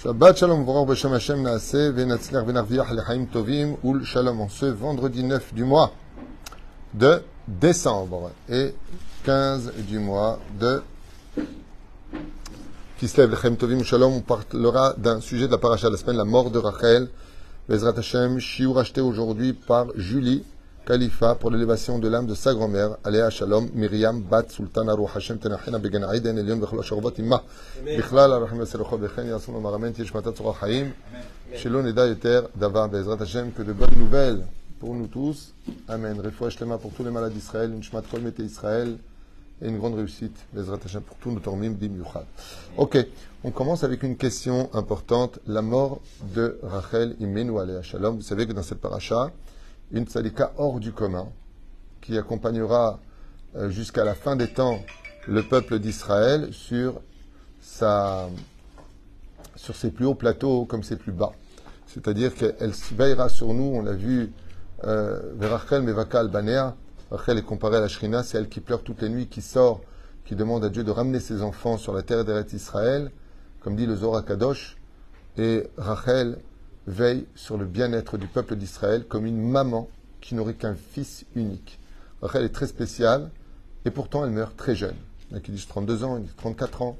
Shabbat Shalom, Beshem Hashem Naaseh, Venatzler Venarviach Lechaim Tovim, Ul Shalom, en ce vendredi 9 du mois de décembre et 15 du mois de Kislev. Lechaim Tovim, Shalom, on parlera d'un sujet de la paracha de la semaine, la mort de Rachel, Bezrat Hashem, Shiur acheté aujourd'hui par Julie Khalifa pour l'élévation de l'âme de sa grand-mère, Aléa Shalom, Myriam Bat Sultana Ruh Hashem Tenachena Began Aiden, Elion Bechol Asharvot Imma, Bichlal Arachim Veserocho Bechen, Yasun Maramen, Tishmatat Surah Haim, Shelon Eda Yeter, Dava Bezrat Hashem, que de bonnes nouvelles pour nous tous. Amen. Refoua Shlema pour tous les malades d'Israël, une Shmat Kol Mete Israël, et une grande réussite, Bezrat Hashem, pour tous nos tormim Bim Ok, on commence avec une question importante, la mort de Rachel Imenu Aléa Shalom. Vous savez que dans cette paracha, une tzadika hors du commun, qui accompagnera euh, jusqu'à la fin des temps le peuple d'Israël sur, sur ses plus hauts plateaux comme ses plus bas. C'est-à-dire qu'elle veillera sur nous, on l'a vu, euh, Verachel Mevakal Banea, Rachel est comparée à la Shrina, c'est elle qui pleure toutes les nuits, qui sort, qui demande à Dieu de ramener ses enfants sur la terre d'Eretz Israël, comme dit le Zohar Kadosh, et Rachel veille sur le bien-être du peuple d'Israël comme une maman qui n'aurait qu'un fils unique. Rachel est très spéciale et pourtant elle meurt très jeune. Il y a qui disent 32 ans, il dit 34 ans.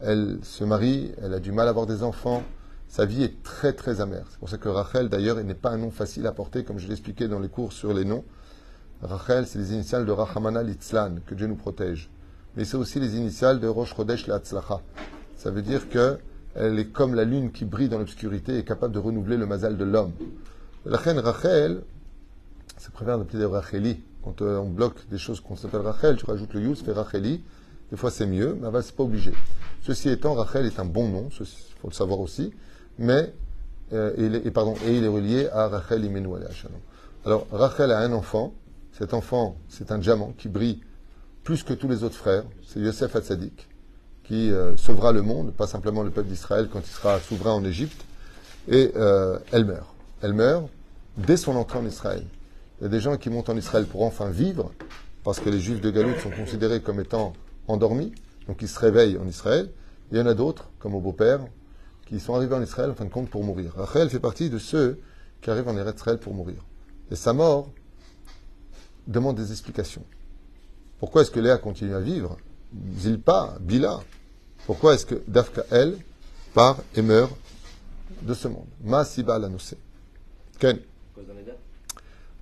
Elle se marie, elle a du mal à avoir des enfants. Sa vie est très très amère. C'est pour ça que Rachel d'ailleurs n'est pas un nom facile à porter comme je l'expliquais dans les cours sur les noms. Rachel c'est les initiales de Rahamana Litzlan, que Dieu nous protège. Mais c'est aussi les initiales de Rosh Chodesh Latzlacha. Ça veut dire que elle est comme la lune qui brille dans l'obscurité et capable de renouveler le mazal de l'homme. La reine Rachel, c'est préférable d'appeler Racheli. Quand euh, on bloque des choses qu'on s'appelle Rachel, tu rajoutes le yus, fait Racheli. Des fois c'est mieux, mais c'est pas obligé. Ceci étant, Rachel est un bon nom, il faut le savoir aussi, mais euh, et, pardon, et il est relié à Rachel Imenu Alors Rachel a un enfant, cet enfant c'est un diamant qui brille plus que tous les autres frères, c'est Yosef Hatzadik qui euh, sauvera le monde, pas simplement le peuple d'Israël quand il sera souverain en Égypte. Et euh, elle meurt. Elle meurt dès son entrée en Israël. Il y a des gens qui montent en Israël pour enfin vivre, parce que les Juifs de Galoute sont considérés comme étant endormis, donc ils se réveillent en Israël. Il y en a d'autres, comme au beau-père, qui sont arrivés en Israël en fin de compte pour mourir. Rachel fait partie de ceux qui arrivent en Israël pour mourir. Et sa mort demande des explications. Pourquoi est-ce que Léa continue à vivre Zilpa, Bila. Pourquoi est-ce que Dafka, elle, part et meurt de ce monde? Ma Siba Ken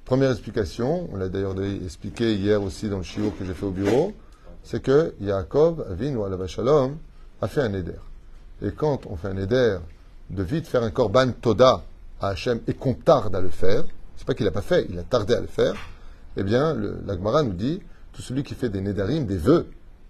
Première explication, on l'a d'ailleurs expliqué hier aussi dans le chiot que j'ai fait au bureau, c'est que Yaakov, Avin ou Shalom, a fait un éder. Et quand on fait un éder de vite faire un korban toda à Hachem et qu'on tarde à le faire, c'est pas qu'il n'a pas fait, il a tardé à le faire, eh bien, l'Agmara nous dit, tout celui qui fait des nédarim, des vœux,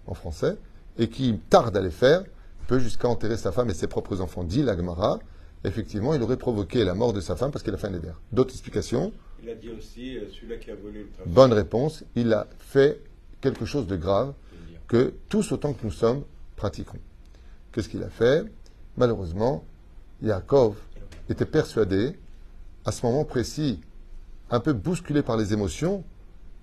en français, et qui tarde à les faire, peut jusqu'à enterrer sa femme et ses propres enfants. Dit l'Agmara, effectivement, il aurait provoqué la mort de sa femme parce qu'il a fait un éder. D'autres explications Il a dit aussi, euh, celui-là qui a volé le trafic. Bonne réponse, il a fait quelque chose de grave que tous autant que nous sommes pratiquons. Qu'est-ce qu'il a fait? Malheureusement, Yaakov était persuadé, à ce moment précis, un peu bousculé par les émotions,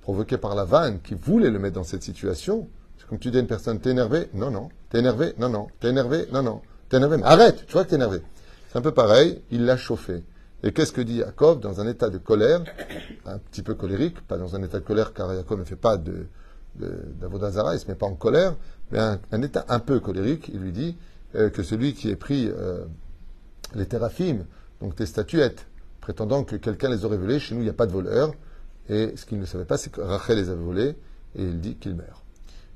provoquées par la vanne qui voulait le mettre dans cette situation, comme tu dis à une personne, t'es énervé Non, non. T'es énervé Non, non. T'es énervé Non, non. T'es énervé Mais arrête Tu vois que t'es énervé. C'est un peu pareil, il l'a chauffé. Et qu'est-ce que dit Jacob dans un état de colère, un petit peu colérique, pas dans un état de colère car Jacob ne fait pas de, d'Avodazara, il ne se met pas en colère, mais un, état un peu colérique, il lui dit euh, que celui qui ait pris euh, les théraphim, donc tes statuettes, prétendant que quelqu'un les aurait volées, chez nous il n'y a pas de voleurs, et ce qu'il ne savait pas, c'est que Rachel les avait volées, et il dit qu'il meurt.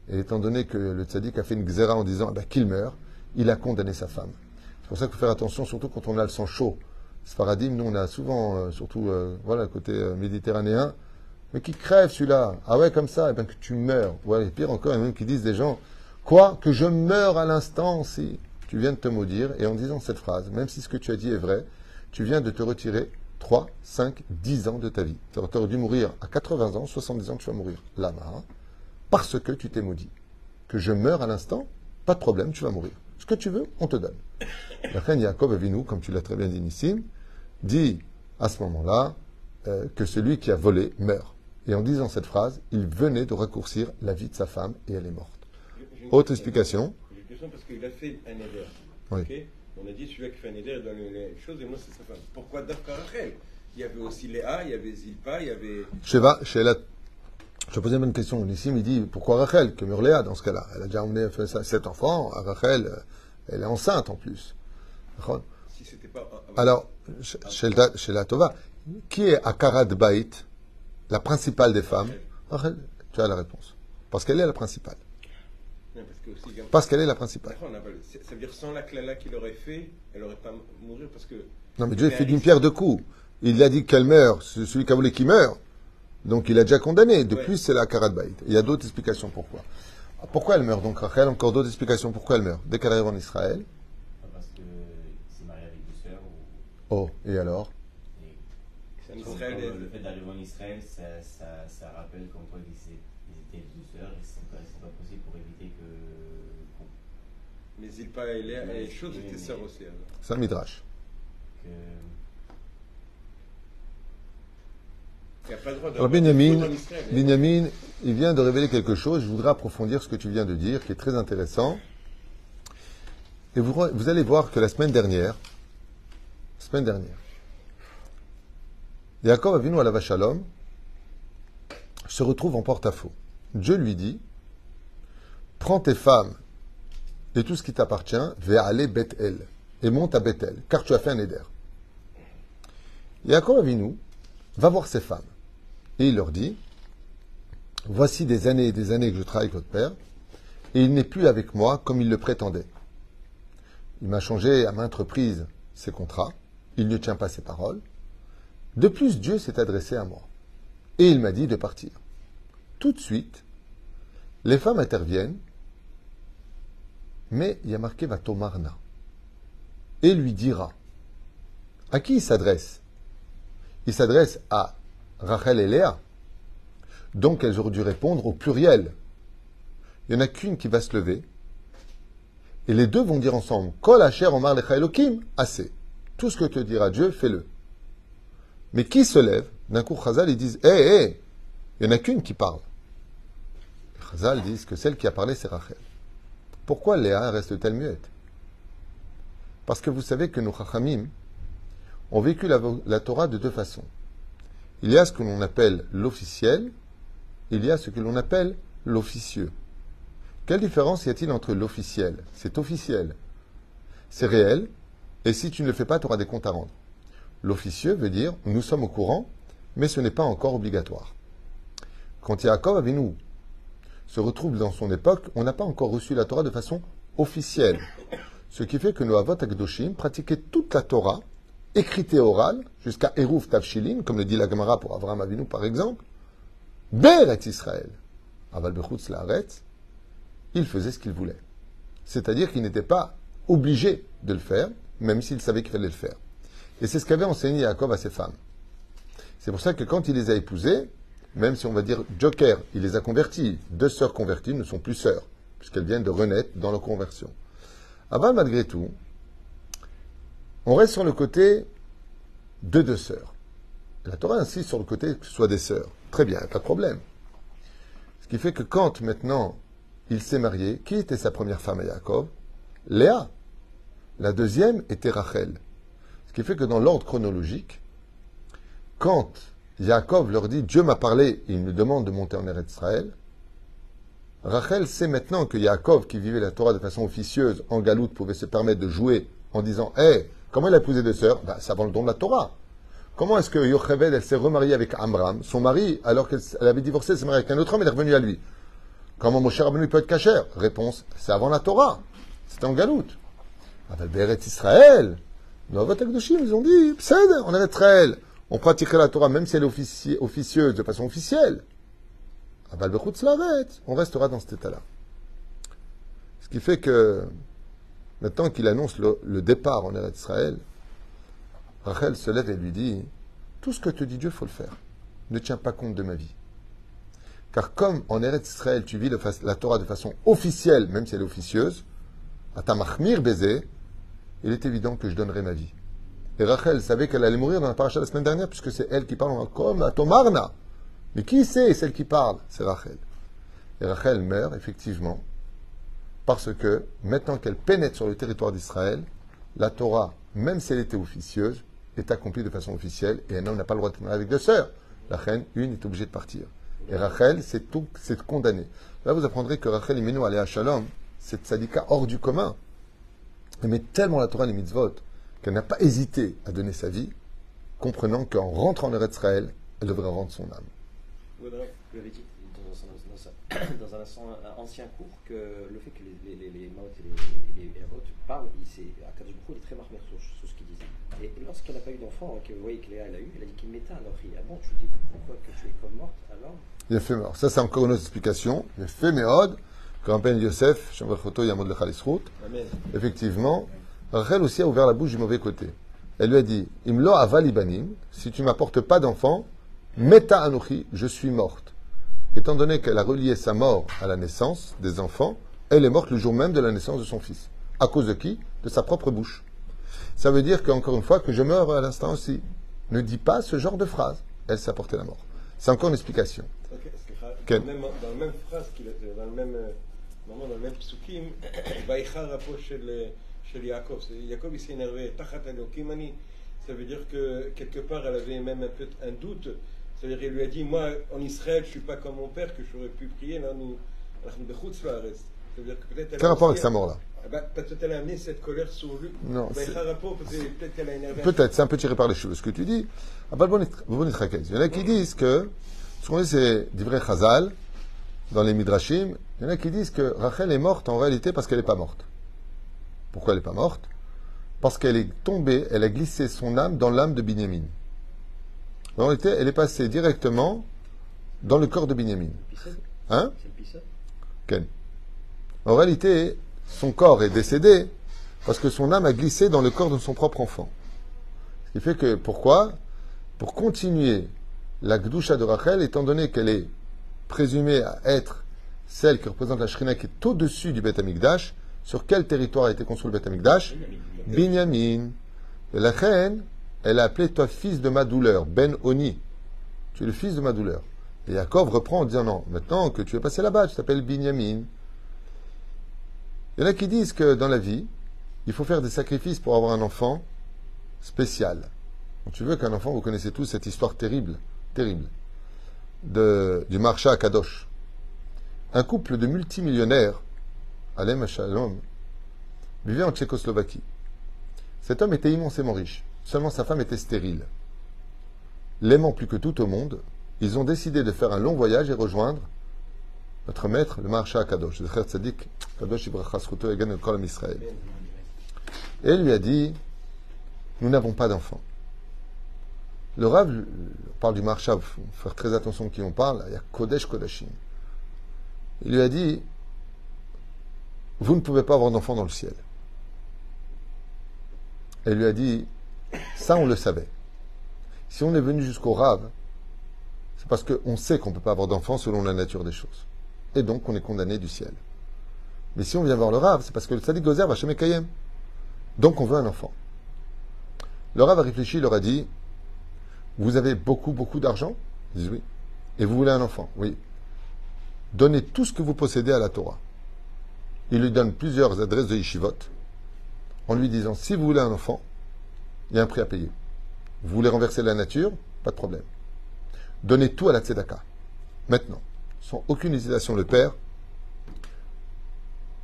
Et étant donné que le tzaddik a fait une xéra en disant ah ben, qu'il meurt, il a condamné sa femme. C'est pour ça qu'il faut faire attention, surtout quand on a le sang chaud. Sfaradim, nous on a souvent, euh, surtout euh, voilà, côté euh, méditerranéen, mais qui crève celui-là. Ah ouais, comme ça, et eh ben que tu meurs. Ouais, et pire encore, il y a même qui disent des gens, quoi, que je meurs à l'instant si tu viens de te maudire, et en disant cette phrase, même si ce que tu as dit est vrai, tu viens de te retirer 3, 5, 10 ans de ta vie. Tu aurais dû mourir à 80 ans, 70 ans, tu vas mourir là-bas. Parce que tu t'es maudit. Que je meurs à l'instant, pas de problème, tu vas mourir. Ce que tu veux, on te donne. La reine Yaakov nous, comme tu l'as très bien dit ici, dit à ce moment-là euh, que celui qui a volé meurt. Et en disant cette phrase, il venait de raccourcir la vie de sa femme et elle est morte. Autre explication J'ai une question parce qu'il a fait un éder. Oui. On a dit celui-là qui fait un éder, il donne les choses et moi c'est sa femme. Pourquoi Dafka Rachel? Il y avait aussi Léa, il y avait Zilpa, il y avait. Sheva, chez la... Je vais poser une question. Nissim, il dit pourquoi Rachel Que Murléa dans ce cas-là? Elle a déjà emmené sept enfants. Rachel, euh, elle est enceinte en plus. Si pas. Alors, chez- chez la, chez la Tova, qui est Akarat Bait, la principale des femmes? Rachel, tu as la réponse. Parce qu'elle est la principale. Parce qu'elle est la principale. Ça veut dire sans la clala qu'il aurait fait, elle aurait pas mourir parce que. Non, mais Dieu fait d'une pierre deux coups. Il a dit qu'elle meurt, c'est celui qui a voulu qui meurt. Donc il a déjà condamné. De Ouais. plus, c'est la Karat Baït. Il y a d'autres explications pourquoi. Pourquoi elle meurt donc Rachel? Encore d'autres explications pourquoi elle meurt. Dès qu'elle arrive en Israël? Parce que c'est marié avec deux sœurs. Ou, Oh, et alors? Et Israël. comme le fait d'arriver en Israël, ça, ça, ça rappelle comme quoi ils étaient, deux sœurs et c'est pas, possible pour éviter que. Mais Zilpa et Léa et oui, étaient sœurs aussi. C'est un midrash. que Il n'y a pas le droit Alors d'avoir des Benjamin. Benjamin, il vient de révéler quelque chose. Je voudrais approfondir ce que tu viens de dire, qui est très intéressant. Et vous, vous allez voir que la semaine dernière, semaine dernière, Yaakov Avinu à la se retrouve en porte-à-faux. Dieu lui dit Prends tes femmes et tout ce qui t'appartient, vers aller Bethel et monte à Bethel, car tu as fait un éder. Yaakov Avinu va voir ses femmes et il leur dit Voici des années et des années que je travaille avec votre père, et il n'est plus avec moi comme il le prétendait. Il m'a changé à maintes reprises ses contrats, il ne tient pas ses paroles. De plus, Dieu s'est adressé à moi, et il m'a dit de partir. Tout de suite, les femmes interviennent, mais il y a marqué Vatomarna, et lui dira. À qui il s'adresse? Il s'adresse à Rachel et Léa. Donc elles auraient dû répondre au pluriel. Il n'y en a qu'une qui va se lever. Et les deux vont dire ensemble Kol Asher Omar Lecha Elokim, assez. Tout ce que te dira Dieu, fais-le. Mais qui se lève? D'un coup, Chazal, ils disent Hé, hé Il n'y en a qu'une qui parle. Les Chazal disent que celle qui a parlé, c'est Rachel. Pourquoi Léa reste-t-elle muette? Parce que vous savez que nos Chachamim ont vécu la Torah de deux façons. Il y a ce que l'on appelle l'officiel, il y a ce que l'on appelle l'officieux. Quelle différence y a-t-il entre l'officiel C'est officiel, c'est réel, et si tu ne le fais pas, tu auras des comptes à rendre. L'officieux veut dire nous sommes au courant, mais ce n'est pas encore obligatoire. Quand Yaakov Avinu se retrouve dans son époque, on n'a pas encore reçu la Torah de façon officielle. Ce qui fait que nos Avot Akdoshim pratiquaient toute la Torah, écrite et jusqu'à Eruv Tavshilin, comme le dit la Gemara pour Abraham Avinu par exemple, Beret Israël. Aval Bechutz Laaretz, il faisait ce qu'il voulait. C'est-à-dire qu'il n'était pas obligé de le faire, même s'il savait qu'il fallait le faire. Et c'est ce qu'avait enseigné Jacob à ses femmes. C'est pour ça que quand il les a épousées, même si on va dire Joker, il les a converties. Deux sœurs converties ne sont plus sœurs, puisqu'elles viennent de renaître dans leur conversion. Avant, malgré tout, on reste sur le côté de deux sœurs. La Torah insiste sur le côté que ce soit des sœurs. Très bien, pas de problème. Ce qui fait que quand maintenant il s'est marié, qui était sa première femme à Jacob Léa. La deuxième était Rachel. Ce qui fait que dans l'ordre chronologique, quand Jacob leur dit Dieu m'a parlé, il me demande de monter en Eretz Israël, Rachel sait maintenant que Yaakov, qui vivait la Torah de façon officieuse en galoute, pouvait se permettre de jouer en disant Hé, comment elle a épousé deux sœurs ben, C'est avant le don de la Torah. Comment est-ce que Yocheved, elle s'est remariée avec Amram, son mari, alors qu'elle elle avait divorcé, s'est mariée avec un autre homme, elle est revenue à lui Comment Moshe Rabbeinu peut être cacher Réponse c'est avant la Torah. C'était en galoute. Avec Beret Israël, nos ils ont dit on est Israël. On pratiquerait la Torah même si elle est offici- officieuse, de façon officielle. Balbechutz Laret, on restera dans cet état-là. Ce qui fait que, maintenant qu'il annonce le, départ en Eretz Israël, Rachel se lève et lui dit Tout ce que te dit Dieu, faut le faire. Ne tiens pas compte de ma vie. Car comme en Eretz Israël, tu vis la Torah de façon officielle, même si elle est officieuse, à ta mahmir baiser, il est évident que je donnerai ma vie. Et Rachel savait qu'elle allait mourir dans la paracha la semaine dernière, puisque c'est elle qui parle comme à Tomarna. Mais qui c'est celle qui parle? C'est Rachel. Et Rachel meurt, effectivement, parce que maintenant qu'elle pénètre sur le territoire d'Israël, la Torah, même si elle était officieuse, est accomplie de façon officielle et un homme n'a pas le droit de tenir avec deux sœurs. La reine, une, est obligée de partir. Et Rachel, c'est tout, c'est condamné. Là, vous apprendrez que Rachel Imenu allait à Shalom, c'est tzadika hors du commun. Elle met tellement la Torah les mitzvot qu'elle n'a pas hésité à donner sa vie, comprenant qu'en rentrant en Israël, elle devrait rendre son âme. Dans un, ancien- cours que le fait que les, les, les, les Maot et les, les, parlent, il Hu, il est très marmère sur, sur ce qu'il disait. Et lorsqu'elle n'a pas eu d'enfant, que vous voyez que Léa elle a eu, elle a dit qu'il ori. Ah bon, tu dis pourquoi que tu es comme morte alors? Il a fait mort. Ça, c'est encore une autre explication. Il a fait méhod, quand Ben Yosef, Shambachoto, Yamod Lechalisrout. Amen. Effectivement, Rachel aussi a ouvert la bouche du mauvais côté. Elle lui a dit Imlo avalibanim, si tu m'apportes pas d'enfant, meta anochi, je suis morte étant donné qu'elle a relié sa mort à la naissance des enfants, elle est morte le jour même de la naissance de son fils. À cause de qui? De sa propre bouche. Ça veut dire qu'encore une fois, que je meurs à l'instant aussi. Ne dis pas ce genre de phrase. Elle s'est apportée la mort. C'est encore une explication. Euh, dans, le même dans le même euh, psukim, s'est énervé. Ça veut dire que quelque part, elle avait même un, peu, un doute. C'est-à-dire, il lui a dit, moi, en Israël, je ne suis pas comme mon père, que j'aurais pu prier, là, nous, c'est-à-dire que peut-être... Quel rapport avec sa mort, là ah bah, Peut-être qu'elle a amené cette colère sur lui. Non, bah, Peut-être qu'elle a énervé... Peut-être, c'est un peu tiré par les cheveux, ce que tu dis. Il y en a qui mm-hmm. disent que... Ce qu'on dit, c'est d'Ivrei Chazal, dans les Midrashim, il y en a qui disent que Rachel est morte en réalité parce qu'elle n'est pas morte. Pourquoi elle n'est pas morte? Parce qu'elle est tombée, elle a glissé son âme dans l'âme de Binyamin. En réalité, elle est passée directement dans le corps de Binyamin. Hein Ken. En réalité, son corps est décédé parce que son âme a glissé dans le corps de son propre enfant. Ce qui fait que, pourquoi? Pour continuer la Gdusha de Rachel, étant donné qu'elle est présumée à être celle qui représente la Shrina qui est au-dessus du Beth Amikdash, sur quel territoire a été construit le Beth Amikdash Binyamin. Et la reine, elle a appelé toi fils de ma douleur, Ben Oni. Tu es le fils de ma douleur. Et Yaakov reprend en disant non, maintenant que tu es passé là-bas, tu t'appelles Binyamin. Il y en a qui disent que dans la vie, il faut faire des sacrifices pour avoir un enfant spécial. Tu veux qu'un enfant, vous connaissez tous cette histoire terrible, terrible, de, du marcha à Kadosh. Un couple de multimillionnaires, Alem Shalom, vivait en Tchécoslovaquie. Cet homme était immensément riche. Seulement sa femme était stérile. L'aimant plus que tout au monde, ils ont décidé de faire un long voyage et rejoindre notre maître, le marcha à Kadosh, Tzadik, Kadosh Israël. Et lui a dit, nous n'avons pas d'enfant. Le Rav on parle du marcha, il faut faire très attention à qui on parle, il y a Kodesh Kodashim. Il lui a dit, vous ne pouvez pas avoir d'enfant dans le ciel. Il lui a dit, ça on le savait. Si on est venu jusqu'au Rav, c'est parce qu'on sait qu'on ne peut pas avoir d'enfant selon la nature des choses. Et donc on est condamné du ciel. Mais si on vient voir le Rav, c'est parce que le Tzadik Gozer va chez Mekayem. Donc on veut un enfant. Le Rav a réfléchi, il leur a dit Vous avez beaucoup, beaucoup d'argent? Ils disent oui. Et vous voulez un enfant? Oui. Donnez tout ce que vous possédez à la Torah. Il lui donne plusieurs adresses de Yeshivot en lui disant Si vous voulez un enfant, il y a un prix à payer. Vous voulez renverser la nature Pas de problème. Donnez tout à la Tzedaka. Maintenant, sans aucune hésitation, le Père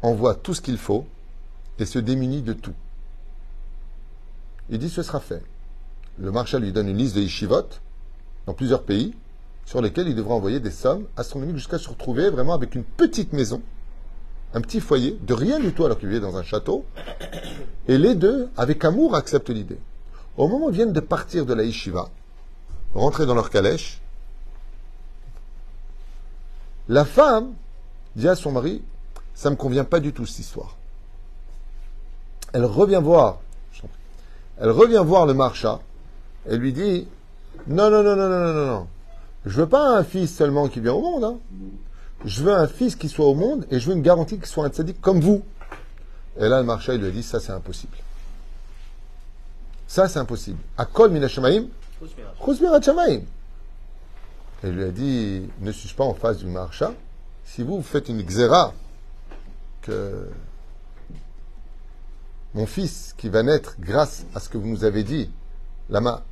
envoie tout ce qu'il faut et se démunit de tout. Il dit ce sera fait. Le marshal lui donne une liste de yeshivot dans plusieurs pays sur lesquels il devra envoyer des sommes astronomiques jusqu'à se retrouver vraiment avec une petite maison, un petit foyer, de rien du tout alors qu'il vivait dans un château. Et les deux, avec amour, acceptent l'idée. Au moment où ils viennent de partir de la yeshiva, rentrer dans leur calèche, la femme dit à son mari Ça ne me convient pas du tout cette histoire. Elle revient voir, elle revient voir le marcha et lui dit Non, non, non, non, non, non, non, je veux pas un fils seulement qui vient au monde. Hein. Je veux un fils qui soit au monde et je veux une garantie qu'il soit un tzaddik comme vous. Et là, le marcha, il lui dit Ça, c'est impossible. Ça c'est impossible. À kol min hashamaim, chuz mirat shamaim. Et il lui a dit, ne suis-je pas en face du marcha Si vous, vous faites une xéra, que mon fils qui va naître grâce à ce que vous nous avez dit, lama.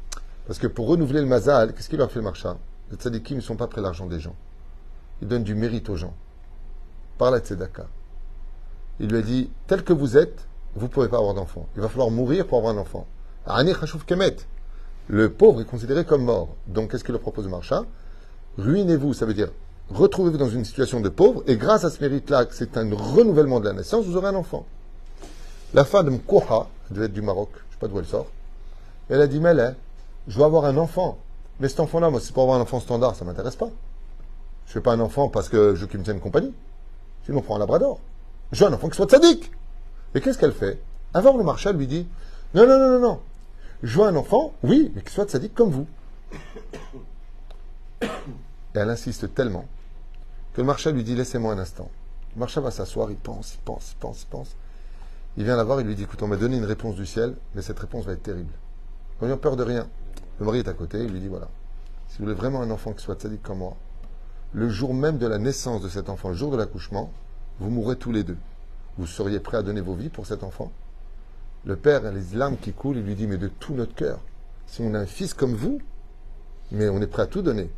Parce que pour renouveler le mazal, qu'est-ce qu'il leur fait le marcha Les tzadikim ne sont pas près l'argent des gens. Ils donnent du mérite aux gens. Par la tzedaka. Il lui a dit, tel que vous êtes, vous ne pouvez pas avoir d'enfant. Il va falloir mourir pour avoir un enfant. Kemet. Le pauvre est considéré comme mort. Donc, qu'est-ce qu'il leur propose le marcha Ruinez-vous, ça veut dire retrouvez-vous dans une situation de pauvre, et grâce à ce mérite-là, c'est un renouvellement de la naissance, vous aurez un enfant. La femme de Mkouha, elle devait être du Maroc, je ne sais pas d'où elle sort, elle a dit, mais là, je veux avoir un enfant. Mais cet enfant-là, moi, c'est pour avoir un enfant standard, ça ne m'intéresse pas. Je ne fais pas un enfant parce que je veux qu'il me tienne compagnie. Sinon, on prend un labrador. Je veux un enfant qui soit sadique. Et qu'est-ce qu'elle fait? Avant, le marshal lui dit, non, non, non, non, non. Je un enfant, oui, mais qui soit sadique comme vous. Et elle insiste tellement que le marchand lui dit Laissez-moi un instant. Le marchand va s'asseoir, il pense, il pense, il pense, il pense. Il vient la voir, il lui dit Écoute, on m'a donné une réponse du ciel, mais cette réponse va être terrible. N'ayons peur de rien. Le mari est à côté, il lui dit Voilà, si vous voulez vraiment un enfant qui soit sadique comme moi, le jour même de la naissance de cet enfant, le jour de l'accouchement, vous mourrez tous les deux. Vous seriez prêts à donner vos vies pour cet enfant? Le père a les larmes qui coulent, il lui dit Mais de tout notre cœur, si on a un fils comme vous, mais on est prêt à tout donner.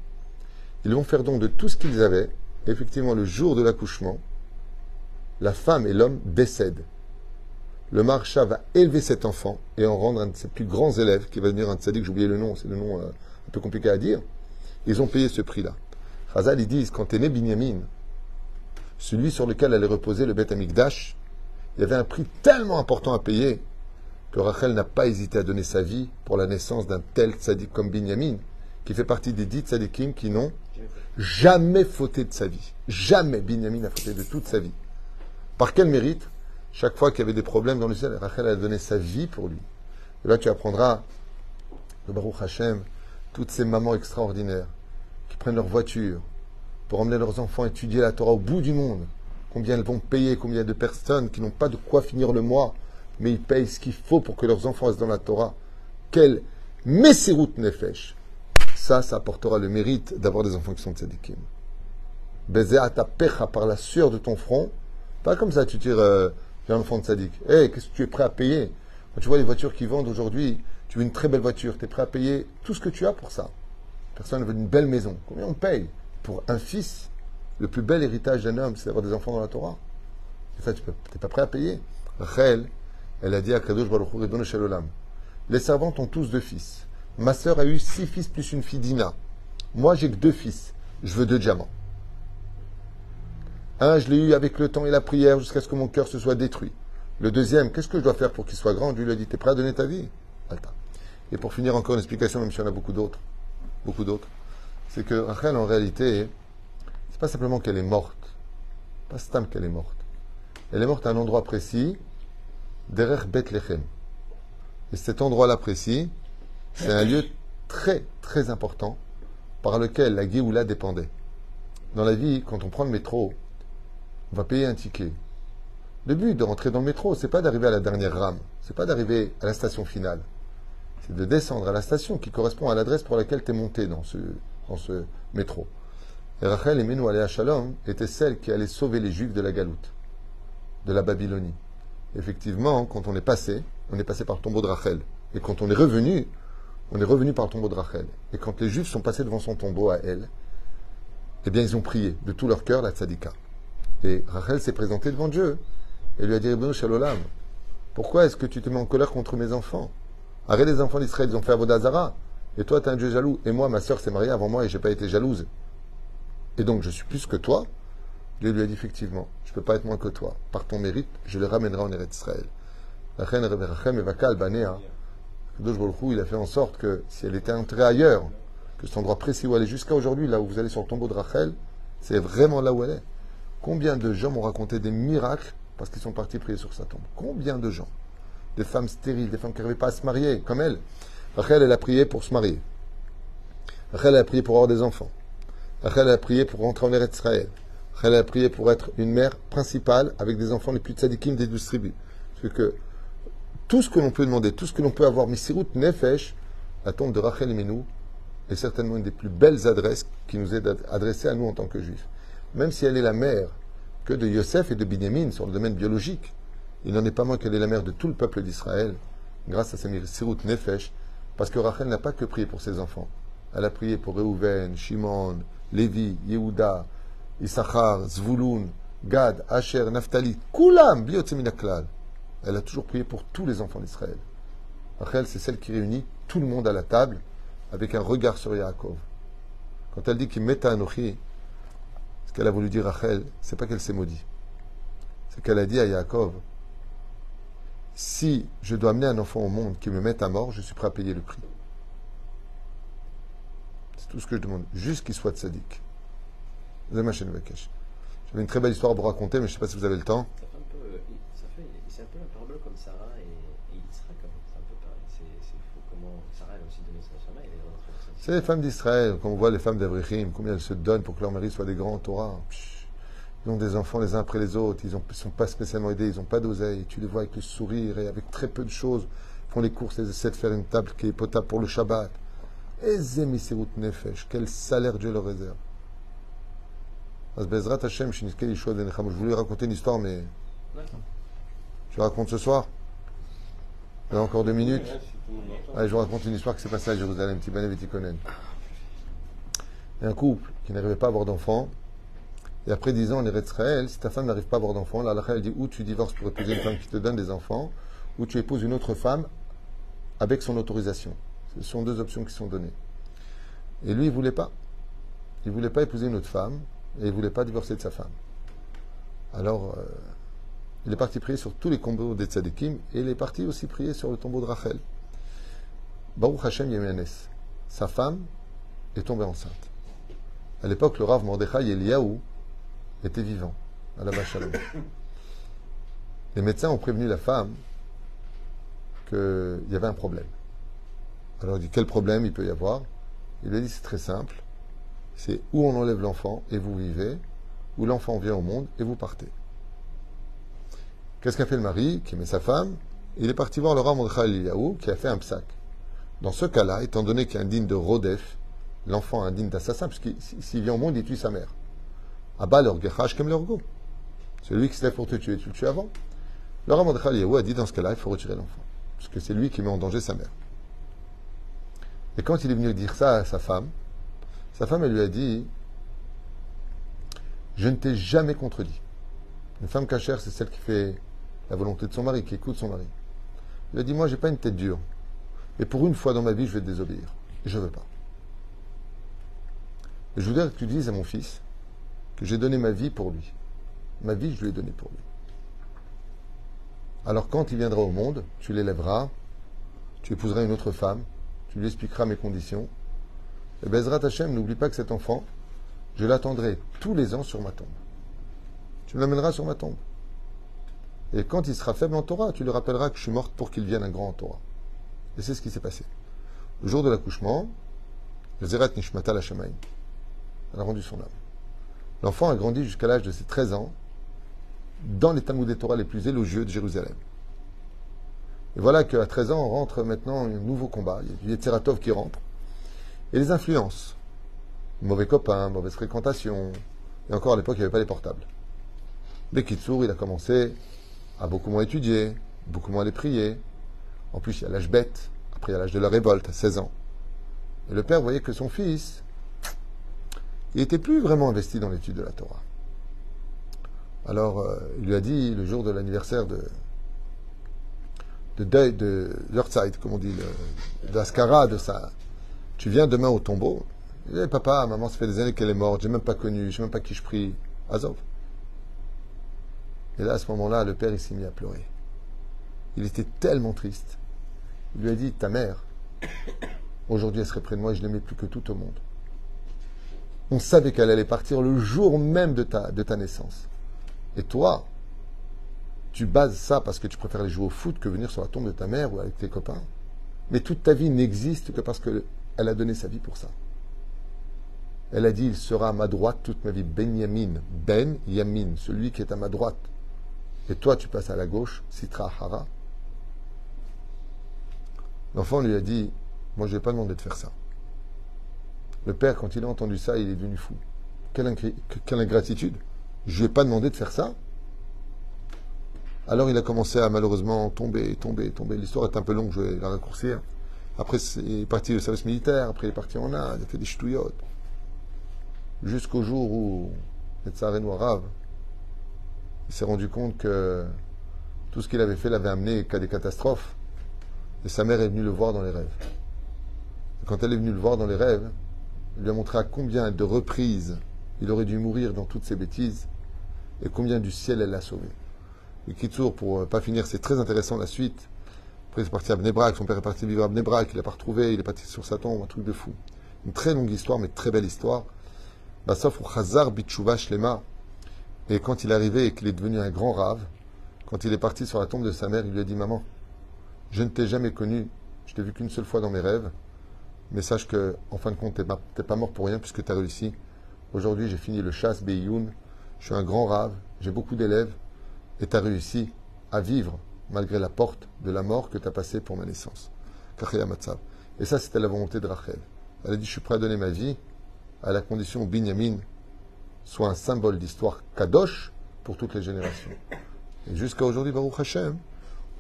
Ils vont faire don de tout ce qu'ils avaient. Effectivement, le jour de l'accouchement, la femme et l'homme décèdent. Le marcha va élever cet enfant et en rendre un de ses plus grands élèves, qui va devenir un tzaddik, j'ai oublié le nom, c'est le nom euh, un peu compliqué à dire. Ils ont payé ce prix-là. Chazal, ils disent, quand est né Binyamin, celui sur lequel allait reposer le Beth Amikdash, il y avait un prix tellement important à payer que Rachel n'a pas hésité à donner sa vie pour la naissance d'un tel tzaddik comme Binyamin qui fait partie des dix tzadikim qui n'ont jamais fauté de sa vie. Jamais Binyamin n'a fauté de toute sa vie. Par quel mérite Chaque fois qu'il y avait des problèmes dans le ciel, Rachel a donné sa vie pour lui. Et là, tu apprendras, le Baruch Hashem, toutes ces mamans extraordinaires qui prennent leur voiture pour emmener leurs enfants étudier la Torah au bout du monde. Combien elles vont payer, combien de personnes qui n'ont pas de quoi finir le mois, mais ils payent ce qu'il faut pour que leurs enfants restent dans la Torah. Quel Messerut Nefesh ça, ça apportera le mérite d'avoir des enfants qui sont tzadikim. Ta pecha par la sueur de ton front. Pas comme ça, tu tires euh, un enfant de tzadik. Hé, qu'est-ce que tu es prêt à payer? Quand tu vois les voitures qui vendent aujourd'hui, tu veux une très belle voiture, tu es prêt à payer tout ce que tu as pour ça. Personne ne veut une belle maison. Combien on paye Pour un fils, le plus bel héritage d'un homme, c'est d'avoir des enfants dans la Torah. Et ça, tu n'es pas prêt à payer. Rachel, elle a dit à Kadosh Baruch Hu, Les servantes ont tous deux fils. Ma sœur a eu six fils plus une fille Dina. Moi, j'ai que deux fils. Je veux deux diamants. Un, je l'ai eu avec le temps et la prière jusqu'à ce que mon cœur se soit détruit. Le deuxième, qu'est-ce que je dois faire pour qu'il soit grand? Lui a dit, t'es prêt à donner ta vie? Et pour finir, encore une explication, même s'il y en a beaucoup d'autres, beaucoup d'autres, c'est que Rachel, en réalité, c'est pas simplement qu'elle est morte, pas Stam qu'elle est morte. Elle est morte à un endroit précis, derrière Bethlehem. Et cet endroit-là précis, c'est un lieu très, très important par lequel la Géoula dépendait. Dans la vie, quand on prend le métro, on va payer un ticket. Le but de rentrer dans le métro, c'est pas d'arriver à la dernière rame, c'est pas d'arriver à la station finale. C'est de descendre à la station qui correspond à l'adresse pour laquelle tu es monté dans ce, métro. Et Rachel et Menou à Shalom étaient celles qui allaient sauver les Juifs de la galoute, de la Babylonie. Effectivement, quand on est passé, on est passé par le tombeau de Rachel. Et quand on est revenu, on est revenu par le tombeau de Rachel. Et quand les Juifs sont passés devant son tombeau à elle, eh bien, ils ont prié de tout leur cœur la tzadika. Et Rachel s'est présentée devant Dieu et lui a dit Shalom, pourquoi est-ce que tu te mets en colère contre mes enfants? Arrête les enfants d'Israël, ils ont fait Avodazara. Et toi, tu es un Dieu jaloux. Et moi, ma soeur s'est mariée avant moi et je n'ai pas été jalouse. Et donc, je suis plus que toi. Dieu lui a dit effectivement, je ne peux pas être moins que toi. Par ton mérite, je les ramènerai en Eretz Israël. Il a fait en sorte que si elle était entrée ailleurs, que cet endroit précis où elle est jusqu'à aujourd'hui, là où vous allez sur le tombeau de Rachel, c'est vraiment là où elle est. Combien de gens m'ont raconté des miracles parce qu'ils sont partis prier sur sa tombe? Combien de gens? Des femmes stériles, des femmes qui n'arrivaient pas à se marier, comme elle. Rachel, elle a prié pour se marier. Rachel, elle a prié pour avoir des enfants. Rachel, elle a prié pour rentrer en Eretz Israël. Elle a prié pour être une mère principale avec des enfants les plus tzadikim des douze tribus. Que tout ce que l'on peut demander, tout ce que l'on peut avoir, Misirut Nefesh, la tombe de Rachel Menou, est certainement une des plus belles adresses qui nous est adressée à nous en tant que juifs. Même si elle est la mère que de Yosef et de Binyamin sur le domaine biologique, il n'en est pas moins qu'elle est la mère de tout le peuple d'Israël, grâce à sa Sirut Nefesh, parce que Rachel n'a pas que prié pour ses enfants. Elle a prié pour Reuven, Shimon, Lévi, Yehuda, Issachar, Zvulun, Gad, Asher, Naphtali, Kulam, Biotseminaklal. Elle a toujours prié pour tous les enfants d'Israël. Rachel, c'est celle qui réunit tout le monde à la table avec un regard sur Yaakov. Quand elle dit qu'il met à Anochi, ce qu'elle a voulu dire Rachel, c'est pas qu'elle s'est maudit. C'est qu'elle a dit à Yaakov, si je dois amener un enfant au monde qui me mette à mort, je suis prêt à payer le prix. C'est tout ce que je demande, juste qu'il soit sadique. J'avais une très belle histoire à vous raconter, mais je ne sais pas si vous avez le temps. Ça fait un peu, ça fait, c'est un peu la parabole comme Sarah et, et Yitzhak. C'est un peu pareil. C'est, c'est fou comment Sarah elle a aussi donné sa femme et elle est rentrée dans sa C'est les femmes d'Israël, quand on voit les femmes d'Avrechim, combien elles se donnent pour que leur mari soit des grands Torah. Ils ont des enfants les uns après les autres, ils ne sont pas spécialement aidés, ils n'ont pas d'oseille. Tu les vois avec le sourire et avec très peu de choses. Ils font les courses, ils essaient de faire une table qui est potable pour le Shabbat. Ezemiserut Nefesh, quel salaire Dieu leur réserve. As Bezrat Hashem, Shinizke Yeshua Ben Nechama. Je voulais raconter une histoire, mais je raconte ce soir. Il y a encore deux minutes. Allez, je vous raconte une histoire qui s'est passée à Jérusalem, Tibanev et un couple qui n'arrivait pas à avoir d'enfants. Et après 10 ans en Eretz Israël, si ta femme n'arrive pas à avoir d'enfants, la elle dit ou tu divorces pour épouser une femme qui te donne des enfants, ou tu épouses une autre femme avec son autorisation. Ce sont deux options qui sont données. Et lui, il ne voulait pas. Il ne voulait pas épouser une autre femme, et il ne voulait pas divorcer de sa femme. Alors, euh, il est parti prier sur tous les combos des tzadikim, et il est parti aussi prier sur le tombeau de Rachel. Baruch Hashem Yemenes. Sa femme est tombée enceinte. À l'époque, le Rav Mordechai Eliyahu était vivant, à la Shalom. Les médecins ont prévenu la femme qu'il y avait un problème. Alors il dit quel problème il peut y avoir? Il lui a dit c'est très simple. C'est où on enlève l'enfant et vous vivez, ou l'enfant vient au monde et vous partez. Qu'est-ce qu'a fait le mari qui aimait sa femme? Il est parti voir le Eliyahu qui a fait un psaque. Dans ce cas-là, étant donné qu'il y a un digne de Rodef, l'enfant indigne d'assassin, puisqu'il s'il vient au monde, il tue sa mère. Abba leur gechash kem leur go. C'est lui qui se lève pour te tuer, tu le tues avant. Le Rav a dit dans ce cas-là, il faut retirer l'enfant, parce que c'est lui qui met en danger sa mère. Et quand il est venu dire ça à sa femme, sa femme, elle lui a dit Je ne t'ai jamais contredit. Une femme cachère, c'est celle qui fait la volonté de son mari, qui écoute son mari. Il a dit Moi, j'ai pas une tête dure. Et pour une fois dans ma vie, je vais te désobéir. Je ne veux pas. Et je voudrais que tu dises à mon fils que j'ai donné ma vie pour lui. Ma vie, je lui ai donnée pour lui. Alors quand il viendra au monde, tu l'élèveras, tu épouseras une autre femme, tu lui expliqueras mes conditions. Et Bezrat Hashem, n'oublie pas que cet enfant, je l'attendrai tous les ans sur ma tombe. Tu me l'amèneras sur ma tombe. Et quand il sera faible en Torah, tu lui rappelleras que je suis morte pour qu'il vienne un grand en Torah. Et c'est ce qui s'est passé. Le jour de l'accouchement, Zerat Nishmata la. Elle a rendu son âme. L'enfant a grandi jusqu'à l'âge de ses 13 ans dans les Talmud Torah les plus élogieux de Jérusalem. Et voilà qu'à 13 ans, on rentre maintenant un nouveau combat. Il y a Yetzeratov qui rentre. Et les influences. Mauvais copains, mauvaise fréquentation. Et encore à l'époque, il n'y avait pas les portables. Bekitsour, il a commencé à beaucoup moins étudier, beaucoup moins aller prier. En plus, il y a l'âge bête. Après, il y a l'âge de la révolte, à 16 ans. Et le père voyait que son fils, il n'était plus vraiment investi dans l'étude de la Torah. Alors, euh, il lui a dit, le jour de l'anniversaire de, de de comme on dit, le- d'Askara, de ça, tu viens demain au tombeau. Dit, papa, maman, ça fait des années qu'elle est morte, j'ai même pas connu, je sais même pas qui je prie. Azov. Et là, à ce moment-là, le père, il s'est mis à pleurer. Il était tellement triste. Il lui a dit, ta mère, aujourd'hui, elle serait près de moi et je l'aimais plus que tout au monde. On savait qu'elle allait partir le jour même de ta, de ta naissance. Et toi, tu bases ça parce que tu préfères aller jouer au foot que venir sur la tombe de ta mère ou avec tes copains. Mais toute ta vie n'existe que parce qu'elle a donné sa vie pour ça. Elle a dit, il sera à ma droite toute ma vie. Ben Yamin, Ben Yamin, celui qui est à ma droite. Et toi, tu passes à la gauche, Sitra Hara. L'enfant lui a dit, moi je ne vais pas demander de faire ça. Le père, quand il a entendu ça, il est devenu fou. Quelle, ingratitude. Je ne lui pas demandé de faire ça. Alors il a commencé à malheureusement tomber, tomber, tomber. L'histoire est un peu longue, je vais la raccourcir. Après, il est parti au service militaire, après il est parti en Inde, il a fait des ch'touillottes. Jusqu'au jour où, Netzaren Arabe, il s'est rendu compte que tout ce qu'il avait fait l'avait amené qu'à des catastrophes. Et sa mère est venue le voir dans les rêves. Quand elle est venue le voir dans les rêves, elle lui a montré à combien de reprises il aurait dû mourir dans toutes ses bêtises et combien du ciel elle l'a sauvé. Et Kitsour, pour ne pas finir, c'est très intéressant la suite. Après, il est parti à Bnebrak, son père est parti vivre à Bnebrak, il l'a pas retrouvé, il est parti sur sa tombe, un truc de fou. Une très longue histoire, mais très belle histoire. Bassof ou Chazar Bitchouva Shlema. Et quand il est arrivé et qu'il est devenu un grand rave, quand il est parti sur la tombe de sa mère, il lui a dit Maman, je ne t'ai jamais connu, je t'ai vu qu'une seule fois dans mes rêves, mais sache que, en fin de compte, t'es pas, pas mort pour rien puisque tu as réussi. Aujourd'hui, j'ai fini le chasse Beyoun, je suis un grand rave, j'ai beaucoup d'élèves, et tu as réussi à vivre malgré la porte de la mort que tu as passée pour ma naissance. Et ça, c'était la volonté de Rachel. Elle a dit Je suis prêt à donner ma vie à la condition où Binyamin soit un symbole d'histoire kadosh pour toutes les générations. Et jusqu'à aujourd'hui, Baruch Hashem,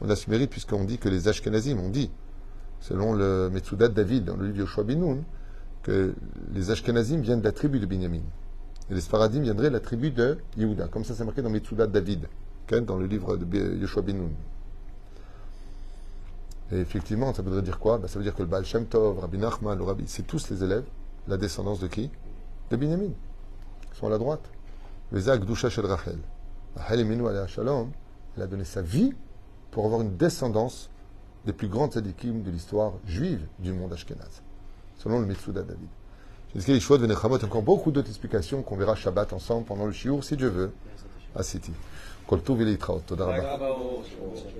on a ce mérite puisqu'on dit que les Ashkenazim ont dit, selon le Metsudat David dans le livre Yoshua Binoun, que les Ashkenazim viennent de la tribu de Binyamin. Et les Sfaradim viendraient de la tribu de Yehuda. Comme ça, c'est marqué dans Metsudat David, dans le livre de Yoshua Binoun. Et effectivement, ça voudrait dire quoi? Ben, Ça veut dire que le Baal Shem Tov, Rabbi Nachman, le Rabbi, c'est tous les élèves, la descendance de qui? De Binyamin. Ils sont à la droite. Veza Gdusha Shel Rachel. Shalom, elle a donné sa vie pour avoir une descendance des plus grandes tzadikim de l'histoire juive du monde ashkénaze, selon le Metsuda David. Jusqu'à les choix de Nechamot, encore beaucoup d'autres explications qu'on verra Shabbat ensemble pendant le shiur, si Dieu veut, à City.